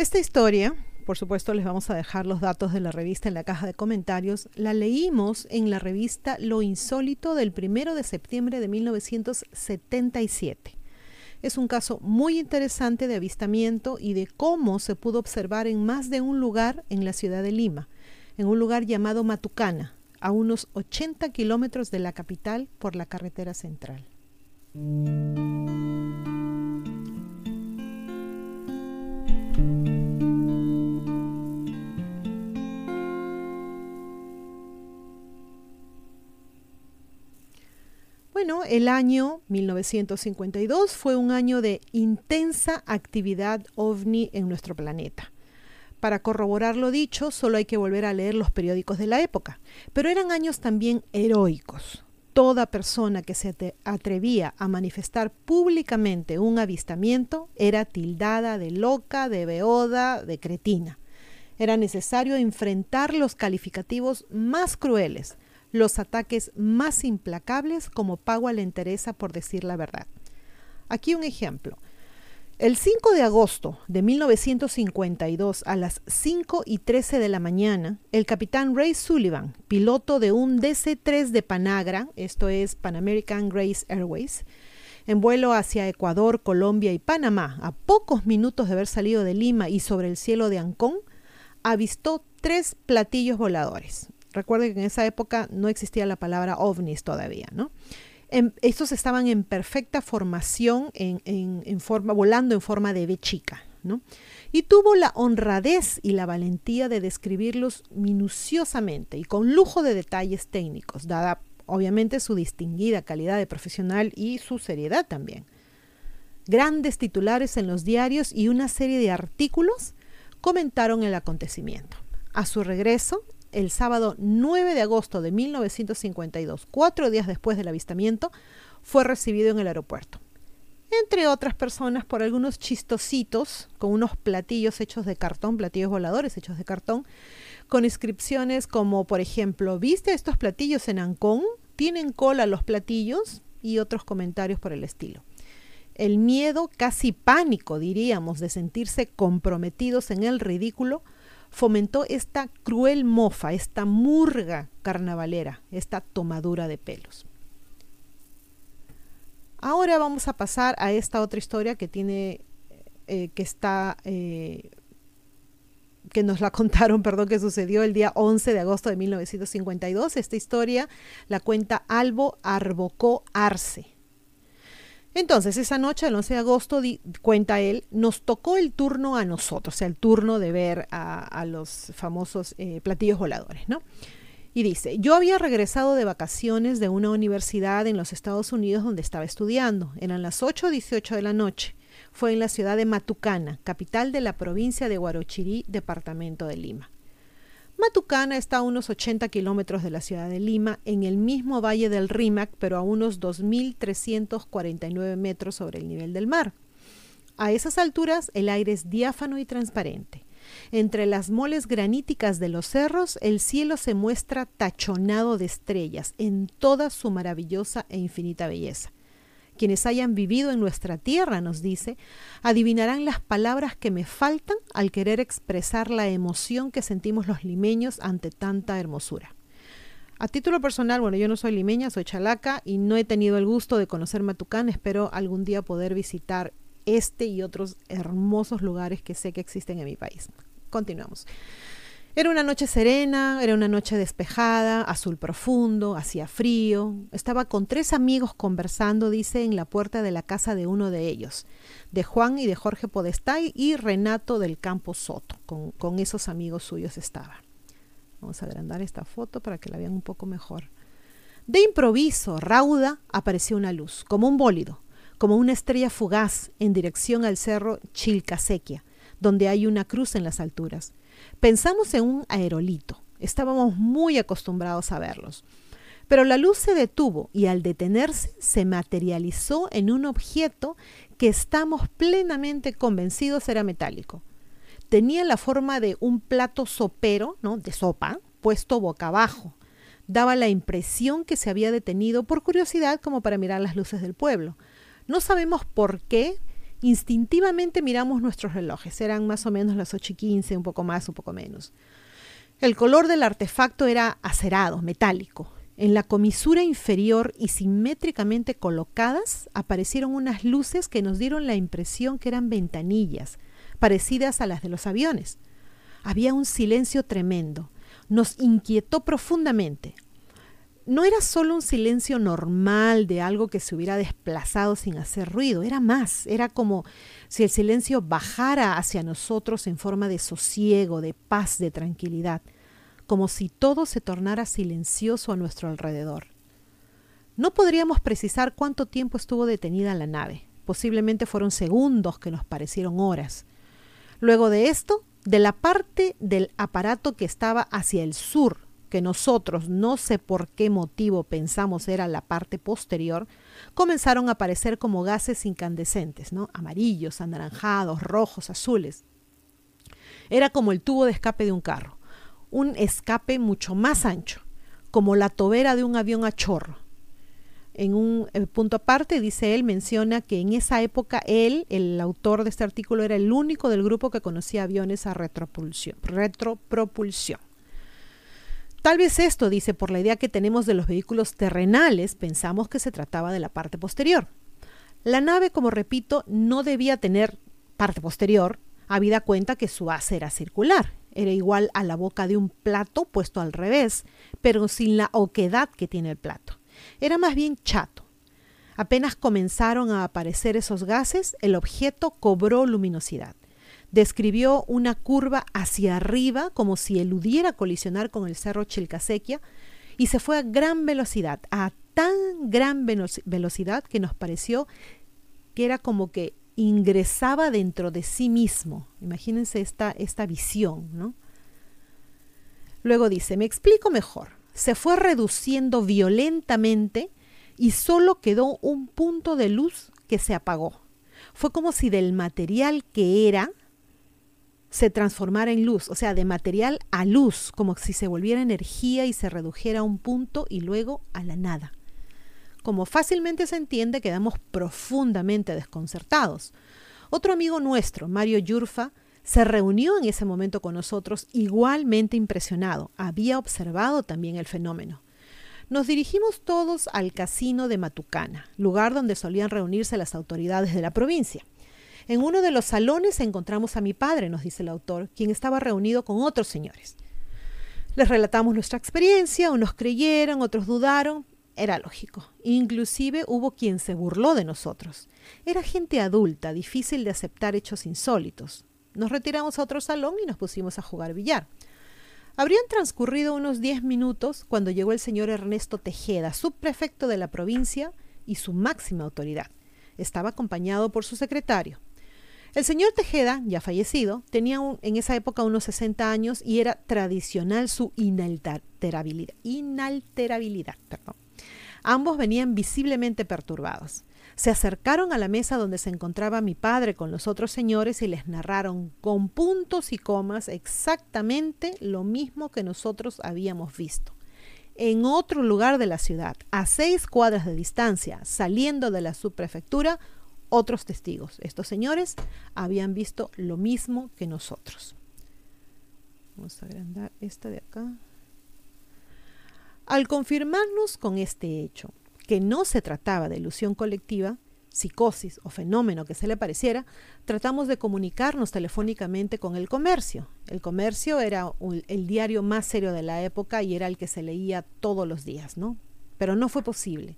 Esta historia, por supuesto les vamos a dejar los datos de la revista en la caja de comentarios, la leímos en la revista Lo Insólito del 1 de septiembre de 1977. Es un caso muy interesante de avistamiento y de cómo se pudo observar en más de un lugar en la ciudad de Lima, en un lugar llamado Matucana, a unos 80 kilómetros de la capital por la carretera central. El año 1952 fue un año de intensa actividad ovni en nuestro planeta. Para corroborar lo dicho, solo hay que volver a leer los periódicos de la época, pero eran años también heroicos. Toda persona que se atrevía a manifestar públicamente un avistamiento era tildada de loca, de beoda, de cretina. Era necesario enfrentar los calificativos más crueles, los ataques más implacables como pago a la entereza por decir la verdad. Aquí un ejemplo. El 5 de agosto de 1952 a las 5 y 13 de la mañana, el capitán Ray Sullivan, piloto de un DC-3 de Panagra, esto es Pan American Grace Airways, en vuelo hacia Ecuador, Colombia y Panamá, a pocos minutos de haber salido de Lima y sobre el cielo de Ancón, avistó tres platillos voladores. Recuerden que en esa época no existía la palabra ovnis todavía, ¿no? estos estaban en perfecta formación, en, forma, volando en forma de B chica, ¿no? Y tuvo la honradez y la valentía de describirlos minuciosamente y con lujo de detalles técnicos, dada obviamente su distinguida calidad de profesional y su seriedad también. Grandes titulares en los diarios y una serie de artículos comentaron el acontecimiento. A su regreso, el sábado 9 de agosto de 1952, cuatro días después del avistamiento, fue recibido en el aeropuerto. Entre otras personas por algunos chistositos con unos platillos hechos de cartón, platillos voladores hechos de cartón, con inscripciones como, por ejemplo, ¿viste estos platillos en Ancón? ¿Tienen cola los platillos? Y otros comentarios por el estilo. El miedo, casi pánico, diríamos, de sentirse comprometidos en el ridículo, fomentó esta cruel mofa, esta murga carnavalera, esta tomadura de pelos. Ahora vamos a pasar a esta otra historia que tiene, eh, que está, eh, que nos la contaron, perdón, que sucedió el día 11 de agosto de 1952. Esta historia la cuenta Albo Arbocó Arce. Entonces, esa noche, el 11 de agosto, cuenta él, nos tocó el turno a nosotros, o sea, el turno de ver a, los famosos eh, platillos voladores, ¿no? Y dice, yo había regresado de vacaciones de una universidad en los Estados Unidos donde estaba estudiando. Eran las 8.18 de la noche. Fue en la ciudad de Matucana, capital de la provincia de Guarochirí, departamento de Lima. Matucana está a unos 80 kilómetros de la ciudad de Lima, en el mismo valle del Rímac, pero a unos 2.349 metros sobre el nivel del mar. A esas alturas el aire es diáfano y transparente. Entre las moles graníticas de los cerros, el cielo se muestra tachonado de estrellas en toda su maravillosa e infinita belleza. Quienes hayan vivido en nuestra tierra, nos dice, adivinarán las palabras que me faltan al querer expresar la emoción que sentimos los limeños ante tanta hermosura. A título personal, bueno, yo no soy limeña, soy chalaca y no he tenido el gusto de conocer Matucán. Espero algún día poder visitar este y otros hermosos lugares que sé que existen en mi país. Continuamos. Era una noche serena, era una noche despejada, azul profundo, hacía frío. Estaba con tres amigos conversando, dice, en la puerta de la casa de uno de ellos, de Juan y de Jorge Podestay y Renato del Campo Soto. Con, esos amigos suyos estaba. Vamos a agrandar esta foto para que la vean un poco mejor. De improviso, rauda, apareció una luz, como un bólido, como una estrella fugaz en dirección al cerro Chilcasequia, donde hay una cruz en las alturas. Pensamos en un aerolito. Estábamos muy acostumbrados a verlos. Pero la luz se detuvo y al detenerse se materializó en un objeto que estamos plenamente convencidos era metálico. Tenía la forma de un plato sopero, ¿no? de sopa, puesto boca abajo. Daba la impresión que se había detenido por curiosidad como para mirar las luces del pueblo. No sabemos por qué Instintivamente miramos nuestros relojes, eran más o menos las 8 y 15, un poco más, un poco menos. El color del artefacto era acerado, metálico. En la comisura inferior y simétricamente colocadas aparecieron unas luces que nos dieron la impresión que eran ventanillas, parecidas a las de los aviones. Había un silencio tremendo. Nos inquietó profundamente. No era solo un silencio normal de algo que se hubiera desplazado sin hacer ruido, era más, era como si el silencio bajara hacia nosotros en forma de sosiego, de paz, de tranquilidad como si todo se tornara silencioso a nuestro alrededor. No podríamos precisar cuánto tiempo estuvo detenida la nave. Posiblemente fueron segundos que nos parecieron horas. Luego de esto, de la parte del aparato que estaba hacia el sur, que nosotros no sé por qué motivo pensamos era la parte posterior, comenzaron a aparecer como gases incandescentes, ¿no? Amarillos, anaranjados, rojos, azules. Era como el tubo de escape de un carro un escape mucho más ancho, como la tobera de un avión a chorro. En un eh, punto aparte, dice él, menciona que en esa época él, el autor de este artículo, era el único del grupo que conocía aviones a retropulsión, retropropulsión. Tal vez esto, dice, por la idea que tenemos de los vehículos terrenales, pensamos que se trataba de la parte posterior. La nave, como repito, no debía tener parte posterior, habida cuenta que su base era circular, era igual a la boca de un plato puesto al revés, pero sin la oquedad que tiene el plato. Era más bien chato. Apenas comenzaron a aparecer esos gases, el objeto cobró luminosidad. Describió una curva hacia arriba como si eludiera colisionar con el cerro Chilcasequia y se fue a gran velocidad, a tan gran velocidad que nos pareció que era como que ingresaba dentro de sí mismo. Imagínense esta, esta visión, ¿no? Luego dice, me explico mejor. Se fue reduciendo violentamente y solo quedó un punto de luz que se apagó. Fue como si del material que era se transformara en luz, o sea, de material a luz, como si se volviera energía y se redujera a un punto y luego a la nada. Como fácilmente se entiende, quedamos profundamente desconcertados. Otro amigo nuestro, Mario Yurfa, se reunió en ese momento con nosotros igualmente impresionado. Había observado también el fenómeno. Nos dirigimos todos al casino de Matucana, lugar donde solían reunirse las autoridades de la provincia. En uno de los salones encontramos a mi padre, nos dice el autor, quien estaba reunido con otros señores. Les relatamos nuestra experiencia, unos creyeron, otros dudaron, era lógico. Inclusive hubo quien se burló de nosotros. Era gente adulta, difícil de aceptar hechos insólitos. Nos retiramos a otro salón y nos pusimos a jugar billar. Habrían transcurrido unos diez minutos cuando llegó el señor Ernesto Tejeda, subprefecto de la provincia y su máxima autoridad. Estaba acompañado por su secretario. El señor Tejeda, ya fallecido, tenía en esa época unos 60 años y era tradicional su inalterabilidad. Inalterabilidad, perdón. Ambos venían visiblemente perturbados. Se acercaron a la mesa donde se encontraba mi padre con los otros señores y les narraron con puntos y comas exactamente lo mismo que nosotros habíamos visto. En otro lugar de la ciudad, a seis cuadras de distancia, saliendo de la subprefectura, otros testigos. Estos señores habían visto lo mismo que nosotros. Vamos a agrandar esta de acá. Al confirmarnos con este hecho, que no se trataba de ilusión colectiva, psicosis o fenómeno que se le pareciera, tratamos de comunicarnos telefónicamente con el comercio. El comercio era el diario más serio de la época y era el que se leía todos los días, ¿no? Pero no fue posible.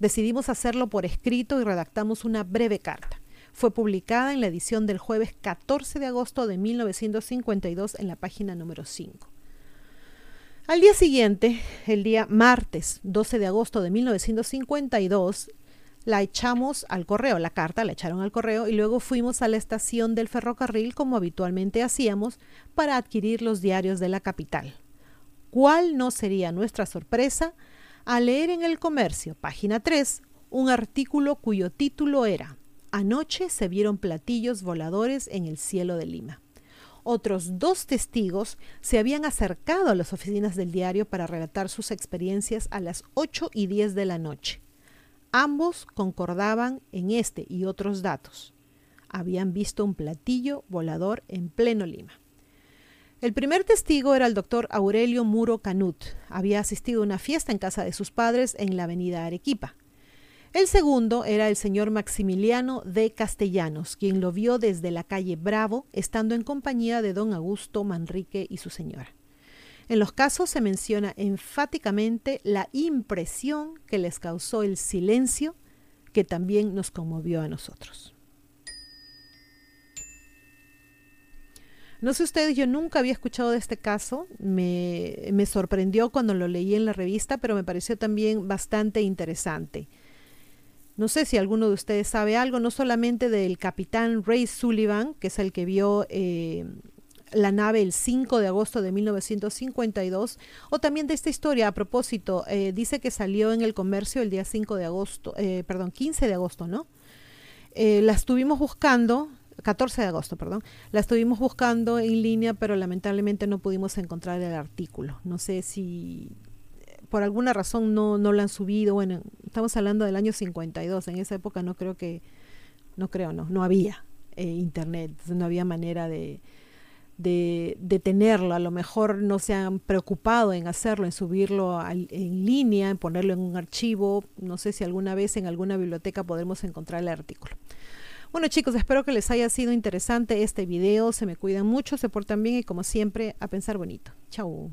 Decidimos hacerlo por escrito y redactamos una breve carta. Fue publicada en la edición del jueves 14 de agosto de 1952 en la página número 5. Al día siguiente, el día martes 12 de agosto de 1952, la echamos al correo, la carta la echaron al correo y luego fuimos a la estación del ferrocarril como habitualmente hacíamos para adquirir los diarios de la capital. ¿Cuál no sería nuestra sorpresa al leer en el comercio, página 3, un artículo cuyo título era Anoche se vieron platillos voladores en el cielo de Lima? otros dos testigos se habían acercado a las oficinas del diario para relatar sus experiencias a las 8 y 10 de la noche. Ambos concordaban en este y otros datos. habían visto un platillo volador en pleno Lima. El primer testigo era el doctor Aurelio Muro Canut. Había asistido a una fiesta en casa de sus padres en la avenida Arequipa. El segundo era el señor Maximiliano de Castellanos, quien lo vio desde la calle Bravo, estando en compañía de don Augusto Manrique y su señora. En los casos se menciona enfáticamente la impresión que les causó el silencio que también nos conmovió a nosotros. No sé ustedes, yo nunca había escuchado de este caso, me, me, sorprendió cuando lo leí en la revista, pero me pareció también bastante interesante. No sé si alguno de ustedes sabe algo, no solamente del capitán Ray Sullivan, que es el que vio eh, la nave el 5 de agosto de 1952, o también de esta historia, a propósito, eh, dice que salió en el comercio el día 5 de agosto, eh, perdón, 15 de agosto, ¿no? la estuvimos buscando, 14 de agosto, perdón, la estuvimos buscando en línea, pero lamentablemente no pudimos encontrar el artículo. No sé si por alguna razón no, no lo han subido. Bueno, estamos hablando del año 52. En esa época no creo que, no creo, no, no había eh, internet, no había manera de, de, de, tenerlo. A lo mejor no se han preocupado en hacerlo, en subirlo en línea, en ponerlo en un archivo. No sé si alguna vez en alguna biblioteca podremos encontrar el artículo. Bueno chicos, espero que les haya sido interesante este video. Se me cuidan mucho, se portan bien y como siempre, a pensar bonito. Chao.